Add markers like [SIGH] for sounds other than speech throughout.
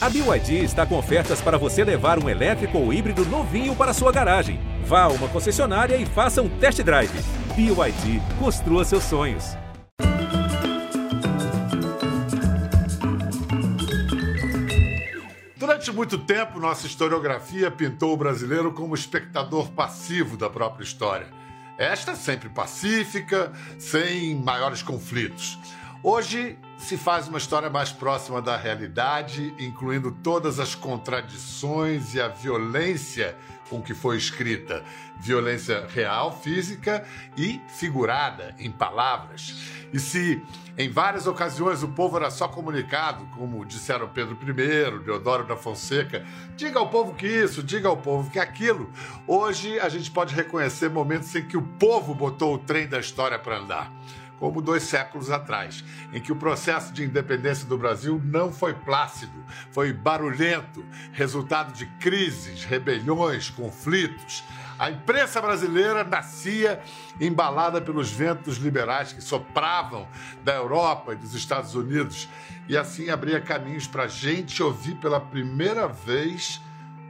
A BYD está com ofertas para você levar um elétrico ou híbrido novinho para sua garagem. Vá a uma concessionária e faça um test drive. BYD, construa seus sonhos. Durante muito tempo, nossa historiografia pintou o brasileiro como espectador passivo da própria história. Esta sempre pacífica, sem maiores conflitos. Hoje se faz uma história mais próxima da realidade, incluindo todas as contradições e a violência com que foi escrita. Violência real, física e figurada em palavras. E se em várias ocasiões o povo era só comunicado, como disseram Pedro I, Deodoro da Fonseca, diga ao povo que isso, diga ao povo que aquilo, hoje a gente pode reconhecer momentos em que o povo botou o trem da história para andar como dois séculos atrás, em que o processo de independência do Brasil não foi plácido, foi barulhento, resultado de crises, rebeliões, conflitos. A imprensa brasileira nascia embalada pelos ventos liberais que sopravam da Europa e dos Estados Unidos, e assim abria caminhos para a gente ouvir pela primeira vez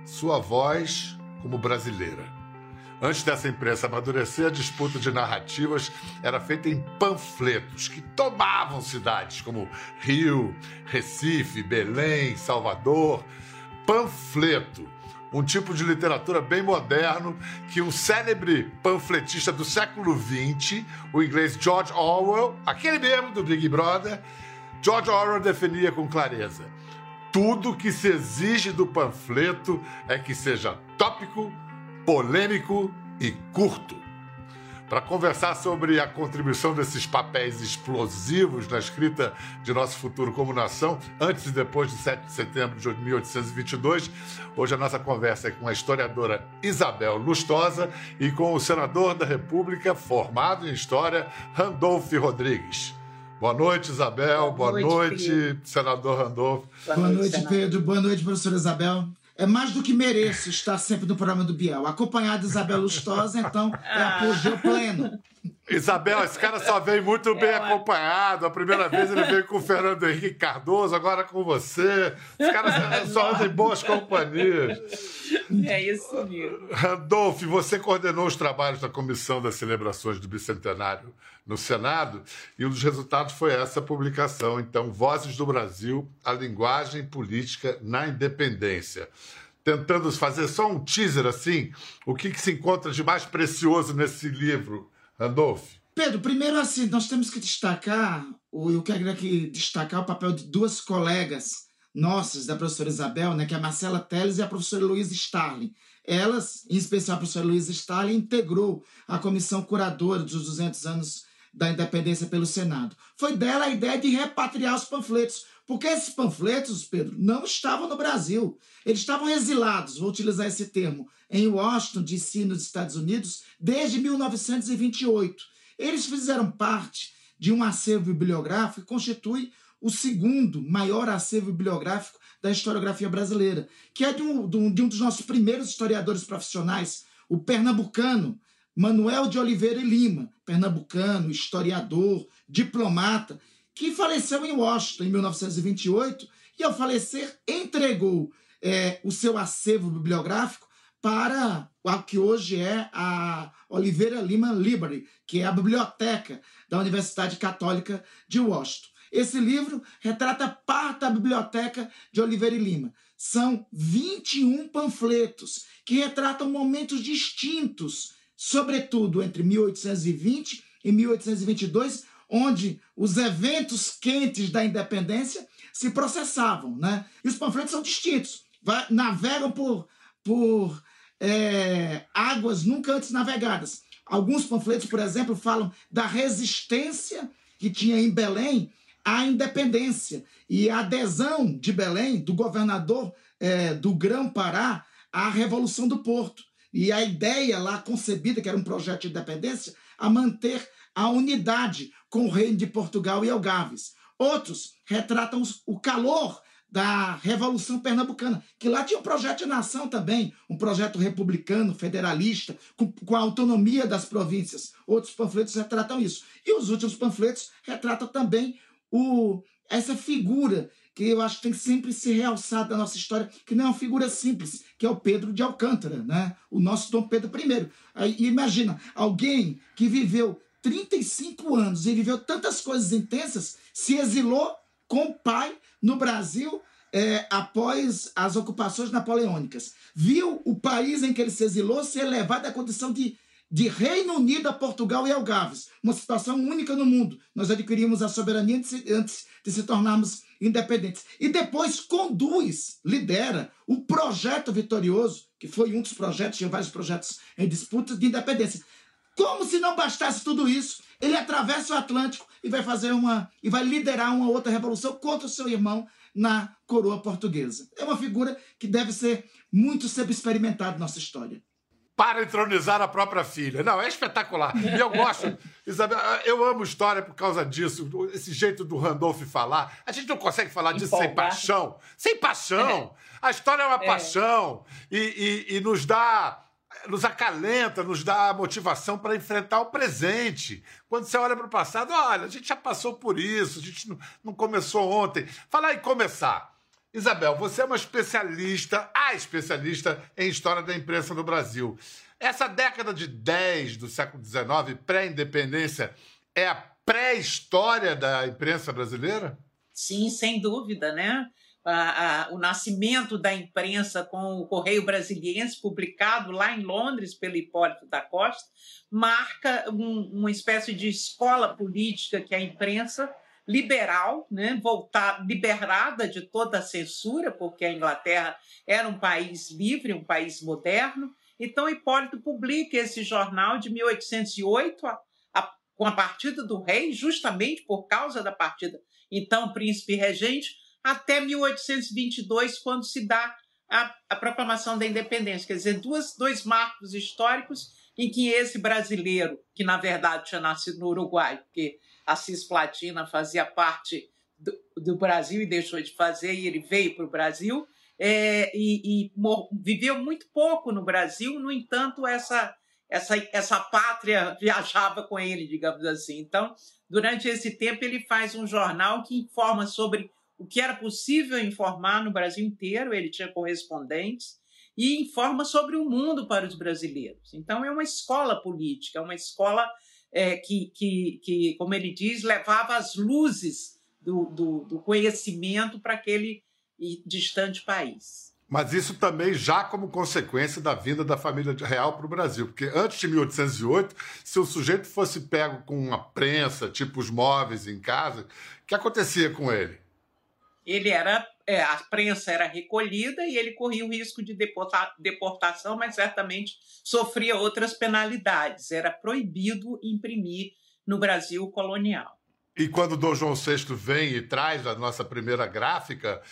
sua voz como brasileira. Antes dessa imprensa amadurecer, a disputa de narrativas era feita em panfletos que tomavam cidades como Rio, Recife, Belém, Salvador. Panfleto, um tipo de literatura bem moderno que um célebre panfletista do século XX, o inglês George Orwell, aquele mesmo do Big Brother, George Orwell definia com clareza: tudo que se exige do panfleto é que seja tópico, polêmico e curto. Para conversar sobre a contribuição desses papéis explosivos na escrita de nosso futuro como nação, antes e depois de 7 de setembro de 1822, hoje a nossa conversa é com a historiadora Isabel Lustosa e com o senador da República, formado em História, Randolph Rodrigues. Boa noite, Isabel. Boa, Boa noite, noite senador Randolph. Boa, Boa noite, noite Pedro. Boa noite, professora Isabel é mais do que mereço estar sempre no programa do Biel. Acompanhado de Isabel Lustosa, então é apogeu pleno. Isabel, esse cara só vem muito bem acompanhado. A primeira vez ele veio com o Fernando Henrique Cardoso, agora com você. Esse cara só anda em boas companhias. É isso mesmo. Randolph, você coordenou os trabalhos da Comissão das Celebrações do Bicentenário no Senado e um dos resultados foi essa publicação. Então, Vozes do Brasil, a linguagem política na independência tentando fazer só um teaser assim, o que, que se encontra de mais precioso nesse livro, Randolph? Pedro, primeiro assim, nós temos que destacar, eu quero aqui destacar o papel de duas colegas nossas, da professora Isabel, né, que é a Marcela Teles e a professora Luísa Starling. Elas, em especial a professora Luísa Starling, integrou a comissão curadora dos 200 anos da independência pelo Senado. Foi dela a ideia de repatriar os panfletos, porque esses panfletos, Pedro, não estavam no Brasil. Eles estavam exilados, vou utilizar esse termo, em Washington, D.C., nos Estados Unidos, desde 1928. Eles fizeram parte de um acervo bibliográfico que constitui o segundo maior acervo bibliográfico da historiografia brasileira, que é de um, de um dos nossos primeiros historiadores profissionais, o pernambucano Manuel de Oliveira Lima, pernambucano, historiador, diplomata, que faleceu em Washington em 1928 e, ao falecer, entregou é, o seu acervo bibliográfico para o que hoje é a Oliveira Lima Library, que é a biblioteca da Universidade Católica de Washington. Esse livro retrata parte da biblioteca de Oliveira e Lima. São 21 panfletos que retratam momentos distintos, sobretudo entre 1820 e 1822, onde os eventos quentes da independência se processavam. Né? E os panfletos são distintos, navegam por, por é, águas nunca antes navegadas. Alguns panfletos, por exemplo, falam da resistência que tinha em Belém à independência e a adesão de Belém, do governador é, do Grão-Pará, à Revolução do Porto. E a ideia lá concebida, que era um projeto de independência, a manter a unidade com o reino de Portugal e Algarves. Outros retratam o calor da Revolução Pernambucana, que lá tinha um projeto de nação também, um projeto republicano, federalista, com, com, a autonomia das províncias. Outros panfletos retratam isso. E os últimos panfletos retratam também o, essa figura que eu acho que tem que sempre ser realçado da nossa história, que não é uma figura simples, que é o Pedro de Alcântara, né? o nosso Dom Pedro I. Aí, imagina, alguém que viveu 35 anos e viveu tantas coisas intensas, se exilou com o pai no Brasil é, após as ocupações napoleônicas. Viu o país em que ele se exilou ser elevado à condição de, de Reino Unido a Portugal e Algarves. Uma situação única no mundo. Nós adquirimos a soberania antes de se tornarmos independentes. E depois conduz, lidera o projeto vitorioso, que foi um dos projetos, tinha vários projetos em disputa de independência. Como se não bastasse tudo isso, ele atravessa o Atlântico e vai fazer uma e vai liderar uma outra revolução contra o seu irmão na coroa portuguesa. É uma figura que deve ser muito sempre experimentada na nossa história. Para entronizar a própria filha. Não, é espetacular. E eu gosto, Isabel, eu amo história por causa disso. Esse jeito do Randolph falar. A gente não consegue falar disso sem paixão. Sem paixão. É. A história é uma é. paixão. E, e, e nos dá nos acalenta, nos dá motivação para enfrentar o presente. Quando você olha para o passado, olha, a gente já passou por isso, a gente não, não começou ontem. Falar em começar. Isabel, você é uma especialista, a especialista em história da imprensa no Brasil. Essa década de 10 do século XIX, pré-independência, é a pré-história da imprensa brasileira? Sim, sem dúvida, né? a, a, o nascimento da imprensa com o Correio Brasiliense, publicado lá em Londres pelo Hipólito da Costa, marca um, uma espécie de escola política que a imprensa liberal, né, voltar, liberada de toda a censura, porque a Inglaterra era um país livre, um país moderno. Então, Hipólito publica esse jornal de 1808, a, a, com a partida do rei, justamente por causa da partida, então, príncipe regente, até 1822, quando se dá a, a proclamação da independência. Quer dizer, duas, dois marcos históricos em que esse brasileiro, que na verdade tinha nascido no Uruguai, porque a Cisplatina fazia parte do, do, Brasil e deixou de fazer, e ele veio para o Brasil, é, e, e viveu muito pouco no Brasil, no entanto, essa, essa, essa pátria [LAUGHS] viajava com ele, digamos assim. Então, durante esse tempo, ele faz um jornal que informa sobre o que era possível informar no Brasil inteiro, ele tinha correspondentes, e informa sobre o mundo para os brasileiros. Então, é uma escola política, é uma escola é, que, que, que, como ele diz, levava as luzes do, do, do conhecimento para aquele distante país. Mas isso também já como consequência da vinda da família real para o Brasil. Porque antes de 1808, se o sujeito fosse pego com uma prensa, tipo os móveis em casa, o que acontecia com ele? ele era é, a prensa era recolhida e ele corria o risco de deporta, deportação, mas certamente sofria outras penalidades. Era proibido imprimir no Brasil colonial. E quando Dom João VI vem e traz a nossa primeira gráfica,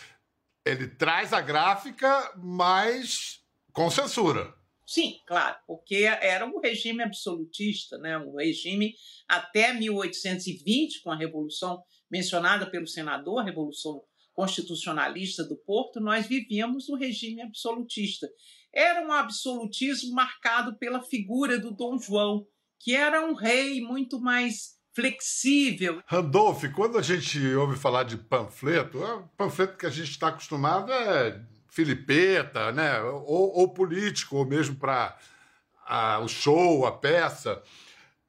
ele traz a gráfica, mas com censura. Sim, claro, porque era um regime absolutista, né? um regime até 1820, com a Revolução mencionada pelo senador, a Revolução constitucionalista do Porto, nós vivíamos no regime absolutista. Era um absolutismo marcado pela figura do Dom João, que era um rei muito mais flexível. Randolph, quando a gente ouve falar de panfleto, o panfleto que a gente está acostumado é filipeta, né? ou, ou político, ou mesmo para o show, a peça.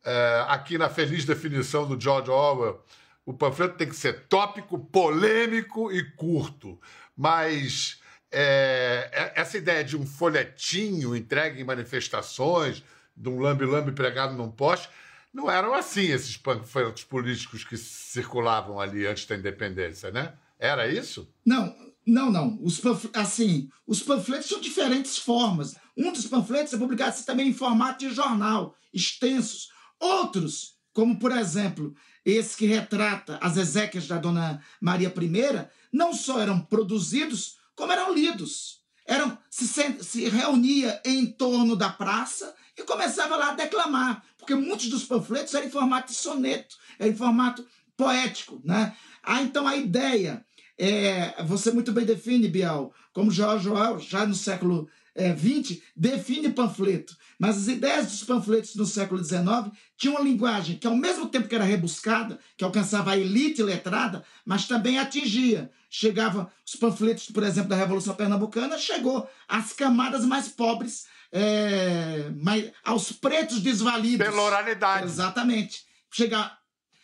É, aqui na feliz definição do George Orwell, o panfleto tem que ser tópico, polêmico e curto. Mas é, é, essa ideia de um folhetinho entregue em manifestações, de um lambe-lambe pregado num poste, não eram assim esses panfletos políticos que circulavam ali antes da independência, né? Era isso? Não, não, não. Os assim, os panfletos são diferentes formas. Um dos panfletos é publicado também em formato de jornal, extensos. Outros, como por exemplo, esse que retrata as exéquias da Dona Maria I, não só eram produzidos, como eram lidos. Eram, se, se reunia em torno da praça e começava lá a declamar, porque muitos dos panfletos eram em formato de soneto, eram em formato poético. Né? Ah, então a ideia, é, você muito bem define, Bial, como João Joel, já no século é, 20 define panfleto, mas as ideias dos panfletos no século XIX tinham uma linguagem que, ao mesmo tempo que era rebuscada, que alcançava a elite letrada, mas também atingia. Chegava os panfletos, por exemplo, da Revolução Pernambucana, chegou às camadas mais pobres, é, mais, aos pretos desvalidos. Pela oralidade. Exatamente. Chega,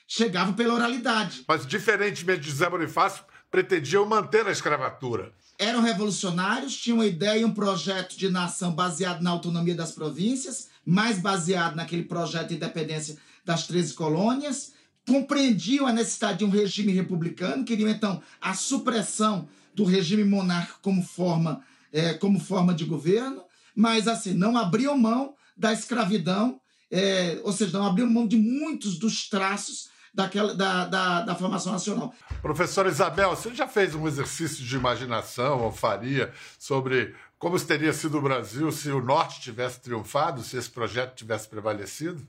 chegava pela oralidade. Mas, diferentemente de Zé Bonifácio, pretendiam manter a escravatura eram revolucionários, tinham uma ideia e um projeto de nação baseado na autonomia das províncias, mais baseado naquele projeto de independência das 13 colônias, compreendiam a necessidade de um regime republicano, queriam então a supressão do regime monárquico como forma, é, como forma de governo, mas assim, não abriam mão da escravidão, é, ou seja, não abriam mão de muitos dos traços daquela, da, da, da formação nacional. Professora Isabel, você já fez um exercício de imaginação, ou faria, sobre como teria sido o Brasil se o Norte tivesse triunfado, se esse projeto tivesse prevalecido?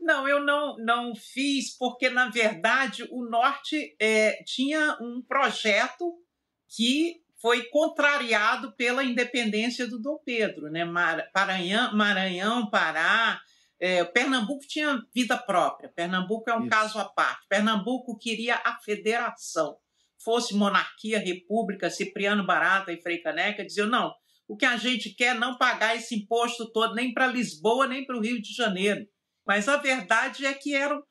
Não, eu não, não fiz, porque, na verdade, o Norte é, tinha um projeto que foi contrariado pela independência do Dom Pedro. Né? Maranhão, Maranhão Pará, é, Pernambuco tinha vida própria. Pernambuco é um Isso. caso à parte. Pernambuco queria a federação. Fosse monarquia, república, Cipriano Barata e Frei Caneca diziam: não, o que a gente quer é não pagar esse imposto todo nem para Lisboa, nem para o Rio de Janeiro. Mas a verdade é que eram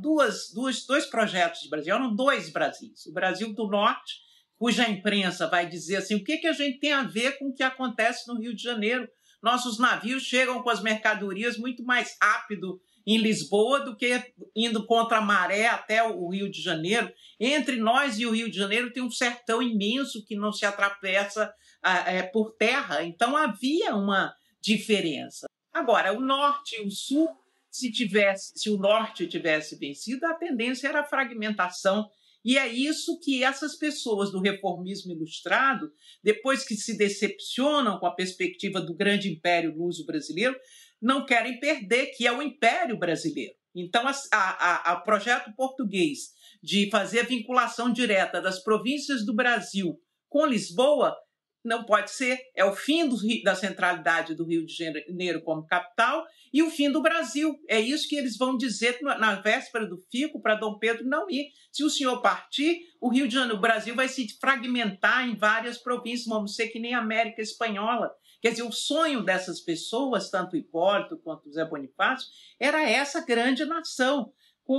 duas, duas, dois projetos de Brasil, eram dois Brasis. O Brasil do Norte, cuja imprensa vai dizer assim: o que, que a gente tem a ver com o que acontece no Rio de Janeiro? Nossos navios chegam com as mercadorias muito mais rápido em Lisboa do que indo contra a maré até o Rio de Janeiro. Entre nós e o Rio de Janeiro tem um sertão imenso que não se atravessa é, por terra, então havia uma diferença. Agora, o norte e o sul, se tivesse, se o norte tivesse vencido, a tendência era a fragmentação e é isso que essas pessoas do reformismo ilustrado, depois que se decepcionam com a perspectiva do grande império luso brasileiro, não querem perder, que é o império brasileiro. Então, o projeto português de fazer a vinculação direta das províncias do Brasil com Lisboa não pode ser. É o fim do, da centralidade do Rio de Janeiro como capital e o fim do Brasil. É isso que eles vão dizer na véspera do fico para Dom Pedro não ir. Se o senhor partir, o Rio de Janeiro, o Brasil vai se fragmentar em várias províncias, vamos ser que nem a América Espanhola. Quer dizer, o sonho dessas pessoas, tanto Hipólito quanto Zé Bonifácio, era essa grande nação.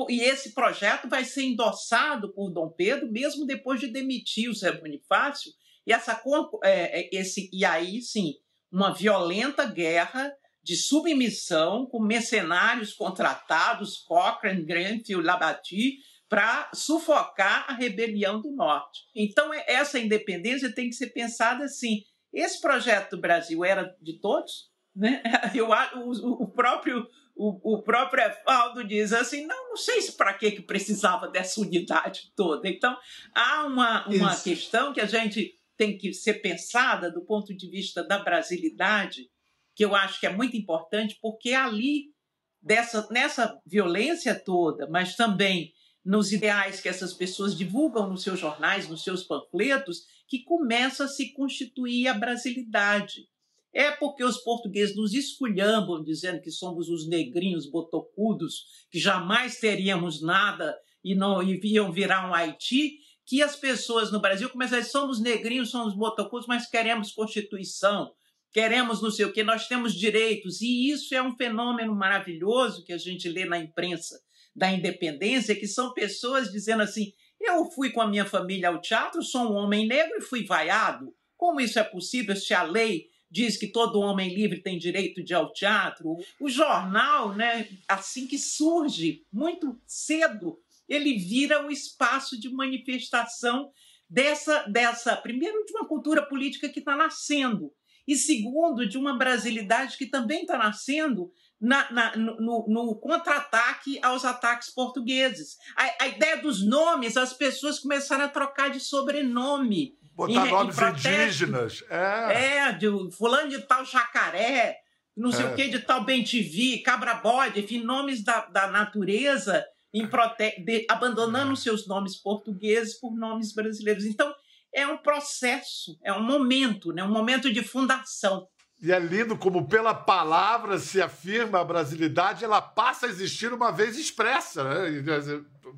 E esse projeto vai ser endossado por Dom Pedro, mesmo depois de demitir o Zé Bonifácio, e, essa, é, é, esse, e aí, sim, uma violenta guerra de submissão com mercenários contratados, Cochrane, Grenfell, Labati, para sufocar a rebelião do Norte. Então, é, essa independência tem que ser pensada assim. Esse projeto do Brasil era de todos? Né? [LAUGHS] Eu, o, o próprio o, o próprio Evaldo diz assim, não, não sei se para que precisava dessa unidade toda. Então, há uma, uma questão que a gente tem que ser pensada do ponto de vista da brasilidade, que eu acho que é muito importante, porque ali, dessa, nessa violência toda, mas também nos ideais que essas pessoas divulgam nos seus jornais, nos seus panfletos, que começa a se constituir a brasilidade. É porque os portugueses nos esculhambam dizendo que somos os negrinhos botocudos, que jamais teríamos nada e não e iam virar um Haiti, que as pessoas no Brasil começam a dizer, somos negrinhos, somos botocudos, mas queremos Constituição, queremos não sei o que, nós temos direitos. E isso é um fenômeno maravilhoso que a gente lê na imprensa da independência, que são pessoas dizendo assim, eu fui com a minha família ao teatro, sou um homem negro e fui vaiado. Como isso é possível se a lei diz que todo homem livre tem direito de ir ao teatro? O jornal, né, assim que surge, muito cedo, ele vira um espaço de manifestação dessa, dessa primeiro, de uma cultura política que está nascendo, e segundo, de uma brasilidade que também está nascendo na, na, no, no contra-ataque aos ataques portugueses. A, a, ideia dos nomes, as pessoas começaram a trocar de sobrenome. Botar em, nomes em indígenas. É. é, de fulano de tal jacaré, não sei é. o que, de tal bentivi, cabra-bode, enfim, nomes da, da natureza. De... abandonando seus nomes portugueses por nomes brasileiros. Então, é um processo, é um momento, né? um momento de fundação. E é lindo como, pela palavra, se afirma a brasilidade, ela passa a existir uma vez expressa, né?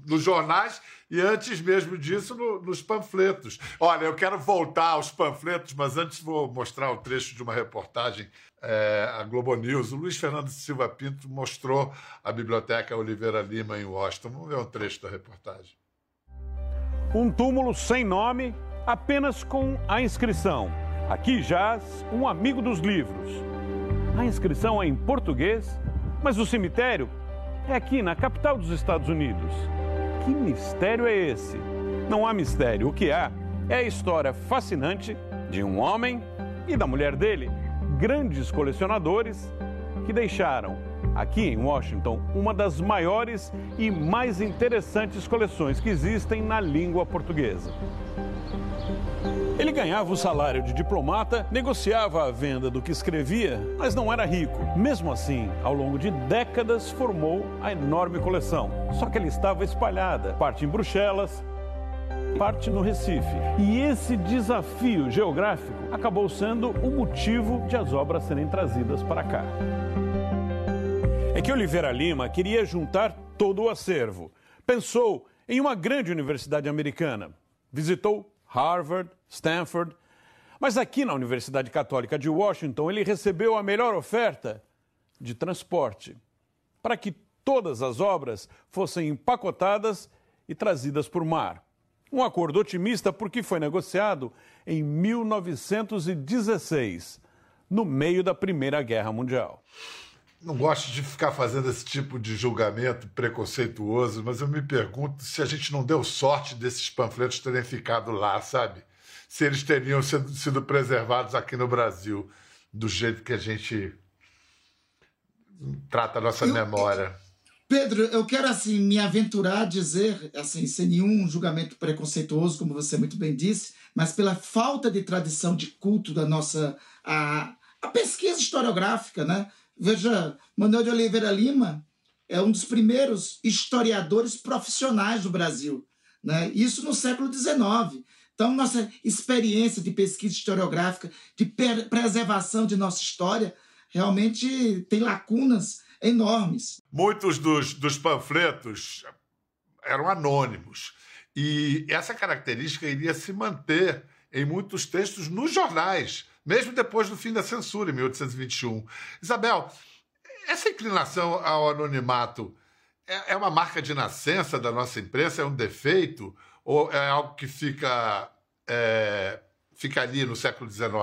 nos jornais e antes mesmo disso no, nos panfletos. Olha, eu quero voltar aos panfletos, mas antes vou mostrar um trecho de uma reportagem é, a Globo News. O Luiz Fernando Silva Pinto mostrou a Biblioteca Oliveira Lima em Washington. Vamos ver um trecho da reportagem. Um túmulo sem nome, apenas com a inscrição Aqui jaz um amigo dos livros. A inscrição é em português, mas o cemitério é aqui na capital dos Estados Unidos. Que mistério é esse? Não há mistério. O que há é a história fascinante de um homem e da mulher dele, grandes colecionadores que deixaram aqui em Washington uma das maiores e mais interessantes coleções que existem na língua portuguesa. Ele ganhava o salário de diplomata, negociava a venda do que escrevia, mas não era rico. Mesmo assim, ao longo de décadas, formou a enorme coleção. Só que ela estava espalhada, parte em Bruxelas, parte no Recife. E esse desafio geográfico acabou sendo o motivo de as obras serem trazidas para cá. É que Oliveira Lima queria juntar todo o acervo. Pensou em uma grande universidade americana. Visitou Harvard, Stanford. Mas aqui na Universidade Católica de Washington, ele recebeu a melhor oferta de transporte para que todas as obras fossem empacotadas e trazidas por mar. Um acordo otimista porque foi negociado em 1916, no meio da Primeira Guerra Mundial. Não gosto de ficar fazendo esse tipo de julgamento preconceituoso, mas eu me pergunto se a gente não deu sorte desses panfletos terem ficado lá, sabe? Se eles teriam sido, preservados aqui no Brasil, do jeito que a gente trata a nossa eu, memória. Pedro, eu quero assim me aventurar a dizer, assim, sem nenhum julgamento preconceituoso, como você muito bem disse, mas pela falta de tradição de culto da nossa a, a pesquisa historiográfica, né? Veja, Manuel de Oliveira Lima é um dos primeiros historiadores profissionais do Brasil. Né? Isso no século XIX. Então, nossa experiência de pesquisa historiográfica, de preservação de nossa história, realmente tem lacunas enormes. Muitos dos, dos panfletos eram anônimos. E essa característica iria se manter em muitos textos nos jornais mesmo depois do fim da censura, em 1821. Isabel, essa inclinação ao anonimato é, é uma marca de nascença da nossa imprensa? É um defeito? Ou é algo que fica, é, fica ali no século XIX?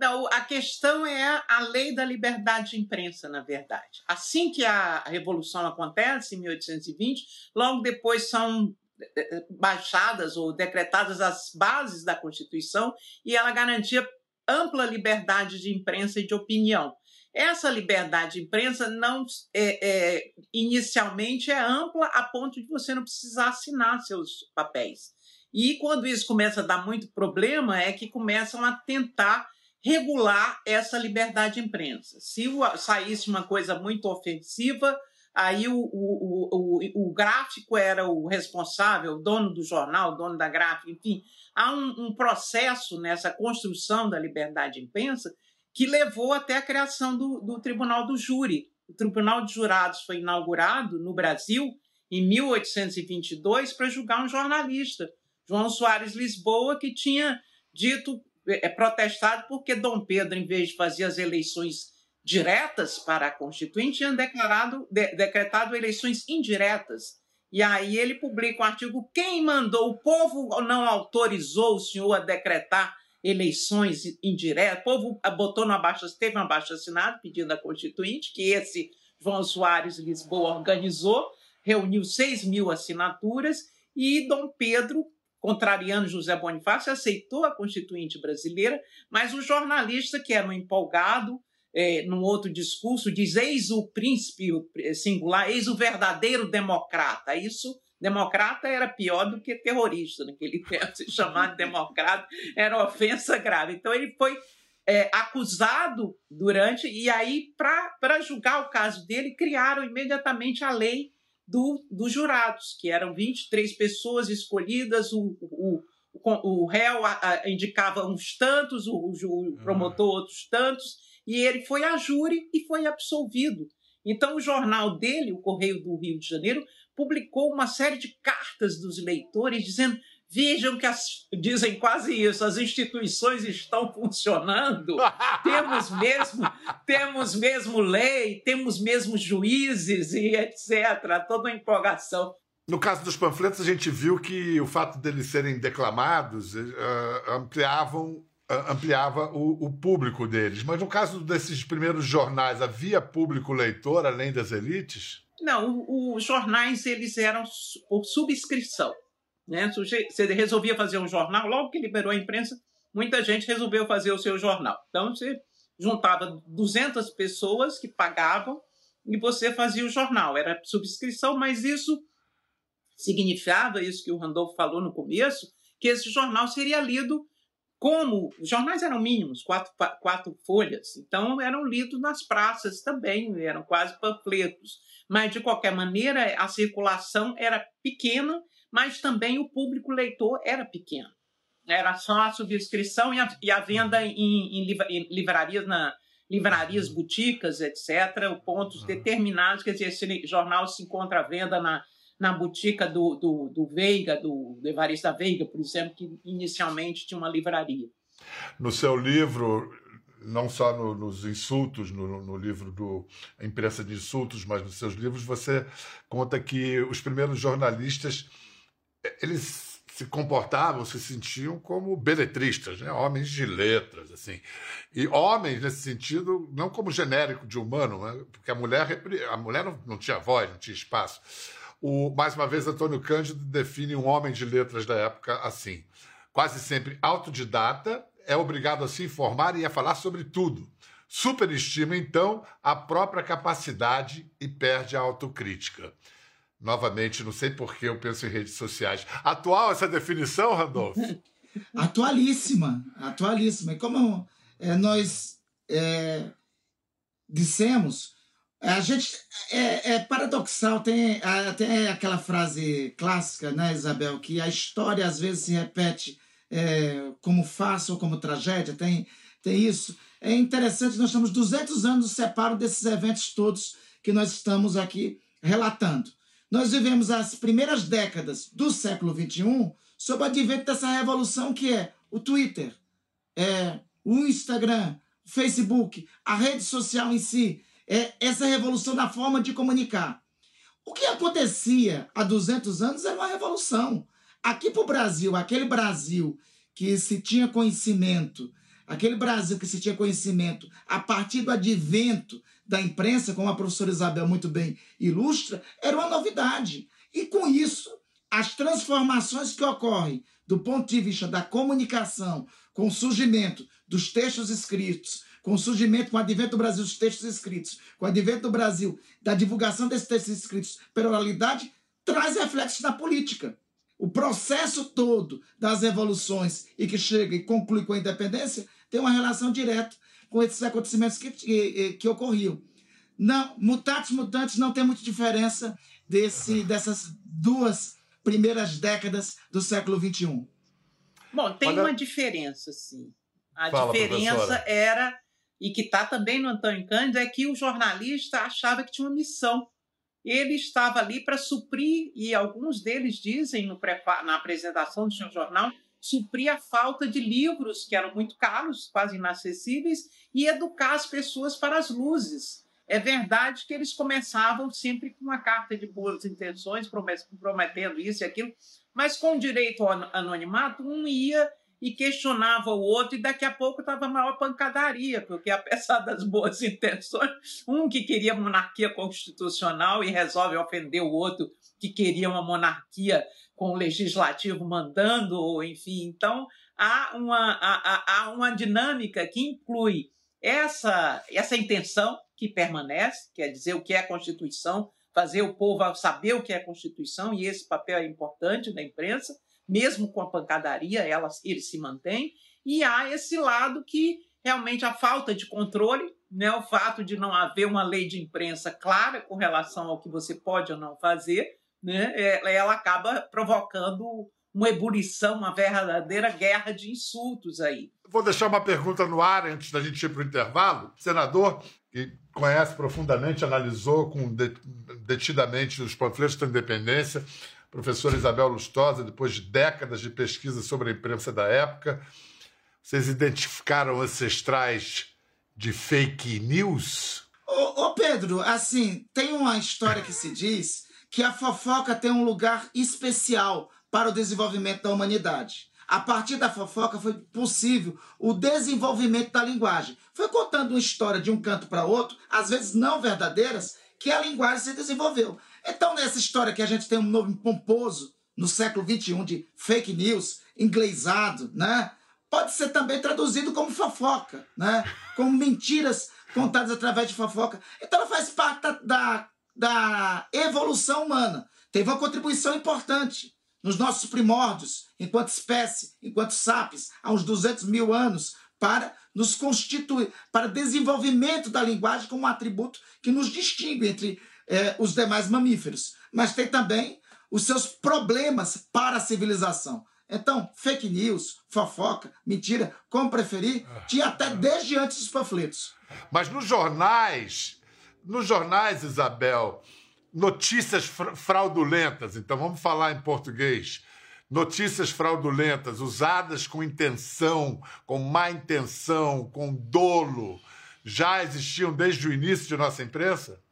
Não, a questão é a lei da liberdade de imprensa, na verdade. Assim que a Revolução acontece, em 1820, logo depois são é, é, baixadas ou decretadas as bases da Constituição e ela garantia ampla liberdade de imprensa e de opinião. Essa liberdade de imprensa não é, é, inicialmente é ampla a ponto de você não precisar assinar seus papéis. E quando isso começa a dar muito problema, é que começam a tentar regular essa liberdade de imprensa. Se saísse uma coisa muito ofensiva, aí o, o, o, o, gráfico era o responsável, o dono do jornal, o dono da gráfica, enfim. Há um, um, processo nessa construção da liberdade de imprensa que levou até a criação do, do Tribunal do Júri. O Tribunal de Jurados foi inaugurado no Brasil em 1822 para julgar um jornalista, João Soares Lisboa, que tinha dito, é, protestado porque Dom Pedro, em vez de fazer as eleições diretas para a Constituinte, tinha declarado, de, decretado eleições indiretas. E aí ele publica um artigo: quem mandou? O povo não autorizou o senhor a decretar eleições indiretas. O povo botou no abaixo, teve um abaixo assinado pedindo à Constituinte, que esse João Soares Lisboa organizou, reuniu 6 mil assinaturas e Dom Pedro, contrariando José Bonifácio, aceitou a Constituinte brasileira, mas o jornalista, que era um empolgado, é, num outro discurso, diz: eis o príncipe singular, eis o verdadeiro democrata. Isso, democrata era pior do que terrorista naquele [LAUGHS] tempo. Se chamar de democrata era ofensa grave. Então, ele foi é, acusado durante. E aí, para julgar o caso dele, criaram imediatamente a lei do, dos jurados, que eram 23 pessoas escolhidas, o, o, o réu indicava uns tantos, o, o promotor outros tantos, e ele foi a júri e foi absolvido. Então, o jornal dele, o Correio do Rio de Janeiro, publicou uma série de cartas dos leitores dizendo: vejam que as, dizem quase isso, as instituições estão funcionando, [LAUGHS] temos mesmo, temos mesmo lei, temos mesmo juízes e etc. Toda uma empolgação. No caso dos panfletos, a gente viu que o fato deles serem declamados uh, ampliavam ampliava o, o, público deles. Mas no caso desses primeiros jornais, havia público leitor além das elites? Não, os jornais eles eram por subscrição. Né? Você resolvia fazer um jornal, logo que liberou a imprensa, muita gente resolveu fazer o seu jornal. Então você juntava 200 pessoas que pagavam e você fazia o jornal. Era subscrição, mas isso significava, isso que o Randolfo falou no começo, que esse jornal seria lido como os jornais eram mínimos, quatro, quatro folhas, então eram lidos nas praças também, eram quase panfletos. Mas, de qualquer maneira, a circulação era pequena, mas também o público leitor era pequeno. Era só a subscrição e a, e a venda em, em, em, livrarias, na, livrarias, boticas, etc., pontos determinados, quer dizer, esse jornal se encontra à venda na, na botica do, do, do Veiga, do, do Evarista Veiga, por exemplo, que inicialmente tinha uma livraria. No seu livro, não só no, nos insultos, no, no, livro do Imprensa de Insultos, mas nos seus livros, você conta que os primeiros jornalistas eles se comportavam, se sentiam como beletristas, né? homens de letras, assim. E homens, nesse sentido, não como genérico de humano, né? porque a mulher, a mulher não, não tinha voz, não tinha espaço o, mais uma vez, Antônio Cândido define um homem de letras da época assim: quase sempre autodidata, é obrigado a se informar e a falar sobre tudo. Superestima, então, a própria capacidade e perde a autocrítica. Novamente, não sei por que eu penso em redes sociais. Atual essa definição, Randolfo? [LAUGHS] atualíssima, atualíssima. E como é, nós é, dissemos, a gente é, é paradoxal, tem até aquela frase clássica, né, Isabel, que a história às vezes se repete é, como farsa ou como tragédia, tem, tem isso. É interessante, nós estamos 200 anos separo desses eventos todos que nós estamos aqui relatando. Nós vivemos as primeiras décadas do século XXI sob o advento dessa revolução que é o Twitter, é, o Instagram, o Facebook, a rede social em si, é essa revolução na forma de comunicar. O que acontecia há 200 anos era uma revolução. Aqui para o Brasil, aquele Brasil que se tinha conhecimento, aquele Brasil que se tinha conhecimento a partir do advento da imprensa, como a professora Isabel muito bem ilustra, era uma novidade. E com isso, as transformações que ocorrem do ponto de vista da comunicação, com o surgimento dos textos escritos, com o surgimento, com o advento do Brasil dos textos escritos, com o advento do Brasil da divulgação desses textos escritos pela oralidade, traz reflexos na política. O processo todo das revoluções e que chega e conclui com a independência tem uma relação direta com esses acontecimentos que, que, que ocorriam. Não, mutatis mutantes não tem muita diferença desse, dessas duas primeiras décadas do século XXI. Bom, tem Olha... uma diferença, sim. A Fala, diferença professora. era e que está também no Antônio Cândido, é que o jornalista achava que tinha uma missão. Ele estava ali para suprir, e alguns deles dizem no na apresentação do seu jornal, suprir a falta de livros, que eram muito caros, quase inacessíveis, e educar as pessoas para as luzes. É verdade que eles começavam sempre com uma carta de boas intenções, prometendo isso e aquilo, mas com direito ao anonimato, um ia e questionava o outro, e daqui a pouco estava maior pancadaria, porque [LAUGHS] apesar das boas intenções, um que queria monarquia constitucional e resolve ofender o outro que queria uma monarquia com o legislativo mandando, enfim. Então, há uma, há, há uma dinâmica que inclui essa, essa intenção que permanece, quer dizer, o que é a Constituição, fazer o povo saber o que é a Constituição, e esse papel é importante da imprensa, mesmo com a pancadaria, ela, ele se mantém. E há esse lado que realmente a falta de controle, né, o fato de não haver uma lei de imprensa clara com relação ao que você pode ou não fazer, né, é, ela acaba provocando uma ebulição, uma verdadeira guerra de insultos aí. Vou deixar uma pergunta no ar antes da gente ir para o intervalo. Senador, que conhece profundamente, analisou com detidamente os panfletos da independência, professora Isabel Lustosa, depois de décadas de pesquisa sobre a imprensa da época, vocês identificaram ancestrais de fake news? Ô, ô, Pedro, assim, tem uma história que se diz que a fofoca tem um lugar especial para o desenvolvimento da humanidade. A partir da fofoca foi possível o desenvolvimento da linguagem. Foi contando uma história de um canto para outro, às vezes não verdadeiras, que a linguagem se desenvolveu. Então, nessa história que a gente tem um nome pomposo no século XXI de fake news, inglesado, né? Pode ser também traduzido como fofoca, né? Como mentiras contadas através de fofoca. Então, ela faz parte da, da evolução humana. Teve uma contribuição importante nos nossos primórdios, enquanto espécie, enquanto sapiens, há uns 200 mil anos, para nos constituir, para desenvolvimento da linguagem como um atributo que nos distingue entre eh, os demais mamíferos. Mas tem também os seus problemas para a civilização. Então, fake news, fofoca, mentira, como preferir, tinha até desde antes dos panfletos. Mas nos jornais, nos jornais, Isabel, notícias fraudulentas, então vamos falar em português. Notícias fraudulentas usadas com intenção, com má intenção, com dolo, já existiam desde o início de nossa imprensa?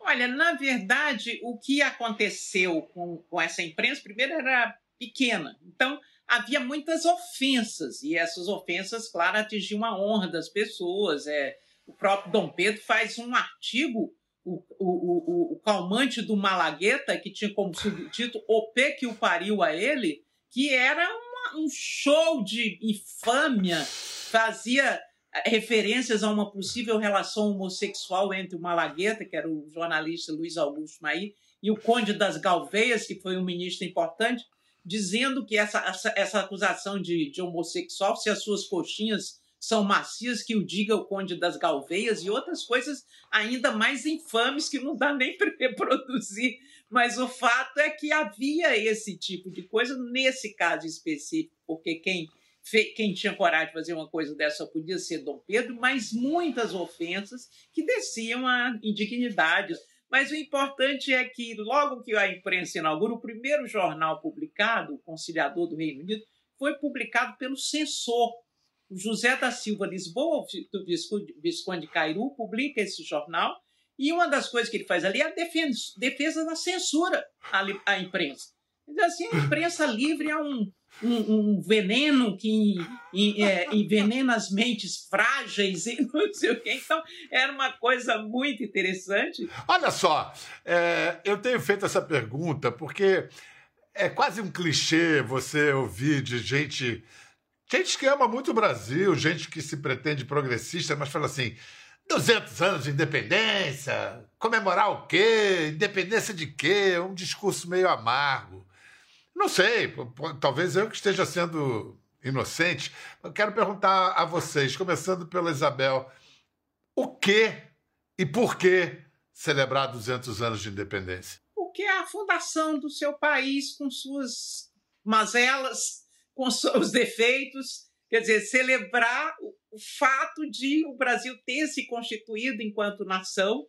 Olha, na verdade, o que aconteceu com, com essa imprensa, primeiro, era pequena. Então, havia muitas ofensas, e essas ofensas, claro, atingiam a honra das pessoas. É, o próprio Dom Pedro faz um artigo o, o, o, o calmante do Malagueta, que tinha como subtítulo O P que o pariu a ele, que era uma, um show de infâmia, fazia eh, referências a uma possível relação homossexual entre o Malagueta, que era o jornalista Luiz Augusto Maí, e o Conde das Galveias, que foi um ministro importante, dizendo que essa, essa, essa acusação de, de homossexual, se as suas coxinhas são macias que o diga o Conde das Galveias e outras coisas ainda mais infames que não dá nem para [LAUGHS] reproduzir. Mas o fato é que havia esse tipo de coisa nesse caso específico, porque quem, quem tinha coragem de fazer uma coisa dessa podia ser Dom Pedro, mas muitas ofensas que desciam a indignidade. Mas o importante é que, logo que a imprensa inaugura, o primeiro jornal publicado, o Conciliador do Reino Unido, foi publicado pelo censor José da Silva Lisboa, do Visconde Cairu, publica esse jornal, e uma das coisas que ele faz ali é a defesa, defesa da censura à, à imprensa. Então, assim, a imprensa livre é um, um, um veneno que é, envenena as mentes frágeis e [LAUGHS] não sei o quê. Então, era uma coisa muito interessante. Olha só, é, eu tenho feito essa pergunta porque é quase um clichê você ouvir de gente Gente que ama muito o Brasil, gente que se pretende progressista, mas fala assim: 200 anos de independência, comemorar o quê? Independência de quê? Um discurso meio amargo. Não sei, talvez eu que esteja sendo inocente. Eu quero perguntar a vocês, começando pela Isabel, o que e por que celebrar 200 anos de independência? Porque é a fundação do seu país com suas mazelas, com seus defeitos, quer dizer, celebrar o, fato de o Brasil ter se constituído enquanto nação,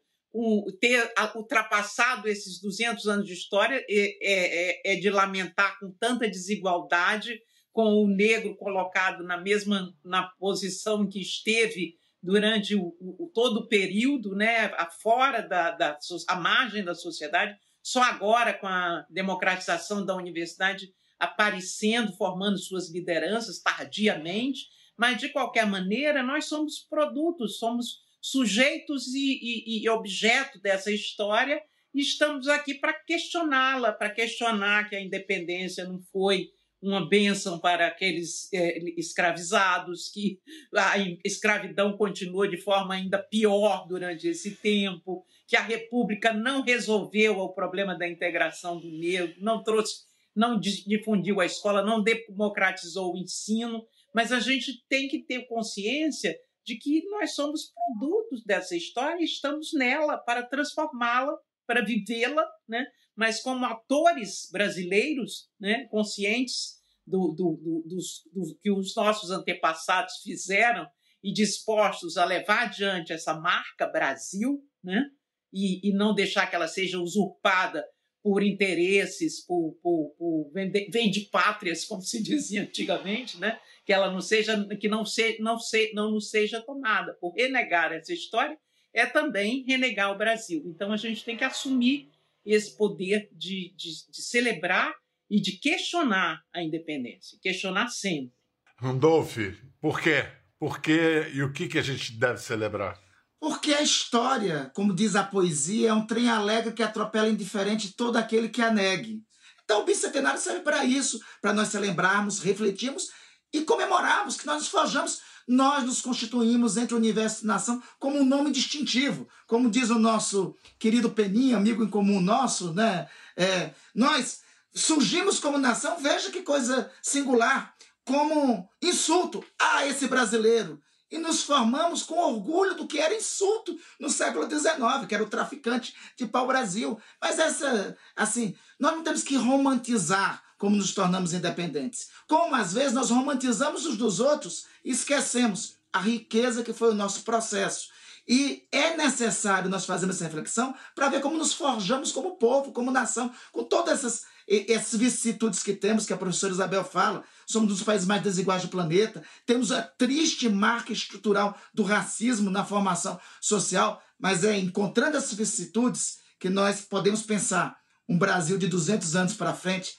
ter ultrapassado esses 200 anos de história, é, é, é de lamentar com tanta desigualdade, com o negro colocado na mesma na posição que esteve durante o, o, todo o período, né, fora da, da a margem da sociedade, só agora com a democratização da universidade aparecendo, formando suas lideranças tardiamente, mas de qualquer maneira nós somos produtos, somos sujeitos e, e, e objeto dessa história e estamos aqui para questioná-la, para questionar que a independência não foi uma bênção para aqueles é, escravizados, que a escravidão continuou de forma ainda pior durante esse tempo, que a República não resolveu o problema da integração do negro, não trouxe não difundiu a escola, não democratizou o ensino, mas a gente tem que ter consciência de que nós somos produtos dessa história e estamos nela para transformá-la, para vivê-la, né? mas como atores brasileiros, né, conscientes do, do, do, dos, do que os nossos antepassados fizeram e dispostos a levar adiante essa marca Brasil, né, e, e não deixar que ela seja usurpada por interesses, por, por, por vende pátrias, como se dizia antigamente, né? que ela não seja, que não, se, não, se, não nos seja tomada. Por renegar essa história é também renegar o Brasil. Então a gente tem que assumir esse poder de, de, de celebrar e de questionar a independência, questionar sempre. Randolph, por quê? Por quê e o que, que a gente deve celebrar? Porque a história, como diz a poesia, é um trem alegre que atropela indiferente todo aquele que a negue. Então o bicentenário serve para isso, para nós celebrarmos, refletirmos e comemorarmos que nós nos forjamos, nós nos constituímos entre o universo e nação como um nome distintivo. Como diz o nosso querido Peninha, amigo em comum nosso, né? É, nós surgimos como nação, veja que coisa singular, como insulto a esse brasileiro. E nos formamos com orgulho do que era insulto no século XIX, que era o traficante de pau-brasil. Mas essa, assim, nós não temos que romantizar como nos tornamos independentes. Como às vezes nós romantizamos os dos outros e esquecemos a riqueza que foi o nosso processo. E é necessário nós fazermos essa reflexão para ver como nos forjamos como povo, como nação, com todas essas, essas vicissitudes que temos, que a professora Isabel fala. Somos um dos países mais desiguais do planeta. Temos a triste marca estrutural do racismo na formação social, mas é encontrando essas vicissitudes que nós podemos pensar um Brasil de 200 anos para frente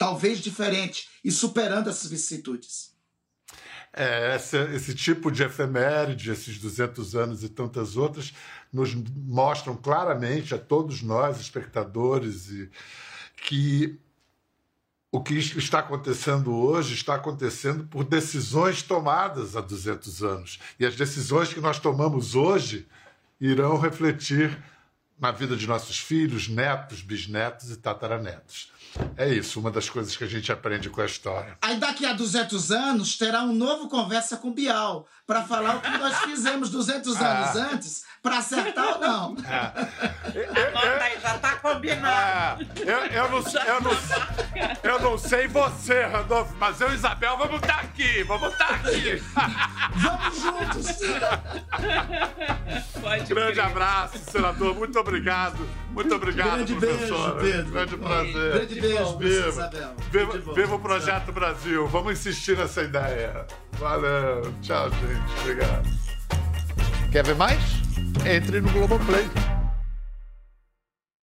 talvez diferente e superando essas vicissitudes. É, esse, esse tipo de efeméride, esses 200 anos e tantas outras, nos mostram claramente a todos nós, espectadores, e, que o que está acontecendo hoje está acontecendo por decisões tomadas há 200 anos. E as decisões que nós tomamos hoje irão refletir na vida de nossos filhos, netos, bisnetos e tataranetos. É isso, uma das coisas que a gente aprende com a história. Aí daqui a 200 anos terá um novo Conversa com Bial para falar o que nós fizemos 200 ah. anos antes para acertar ou não. É. já tá combinado. É. Eu, eu, não, eu, não, eu não sei você, Randolfo, mas eu e Isabel vamos estar tá aqui, vamos estar tá aqui. [LAUGHS] vamos juntos. Pode Grande crer. abraço, senador, muito obrigado. Muito obrigado, Grande professora. beijo, Pedro. Grande prazer. Grande beijo. Viva, viva o Projeto Brasil. Vamos insistir nessa ideia. Valeu. Tchau, gente. Obrigado. Quer ver mais? Entre no Globoplay.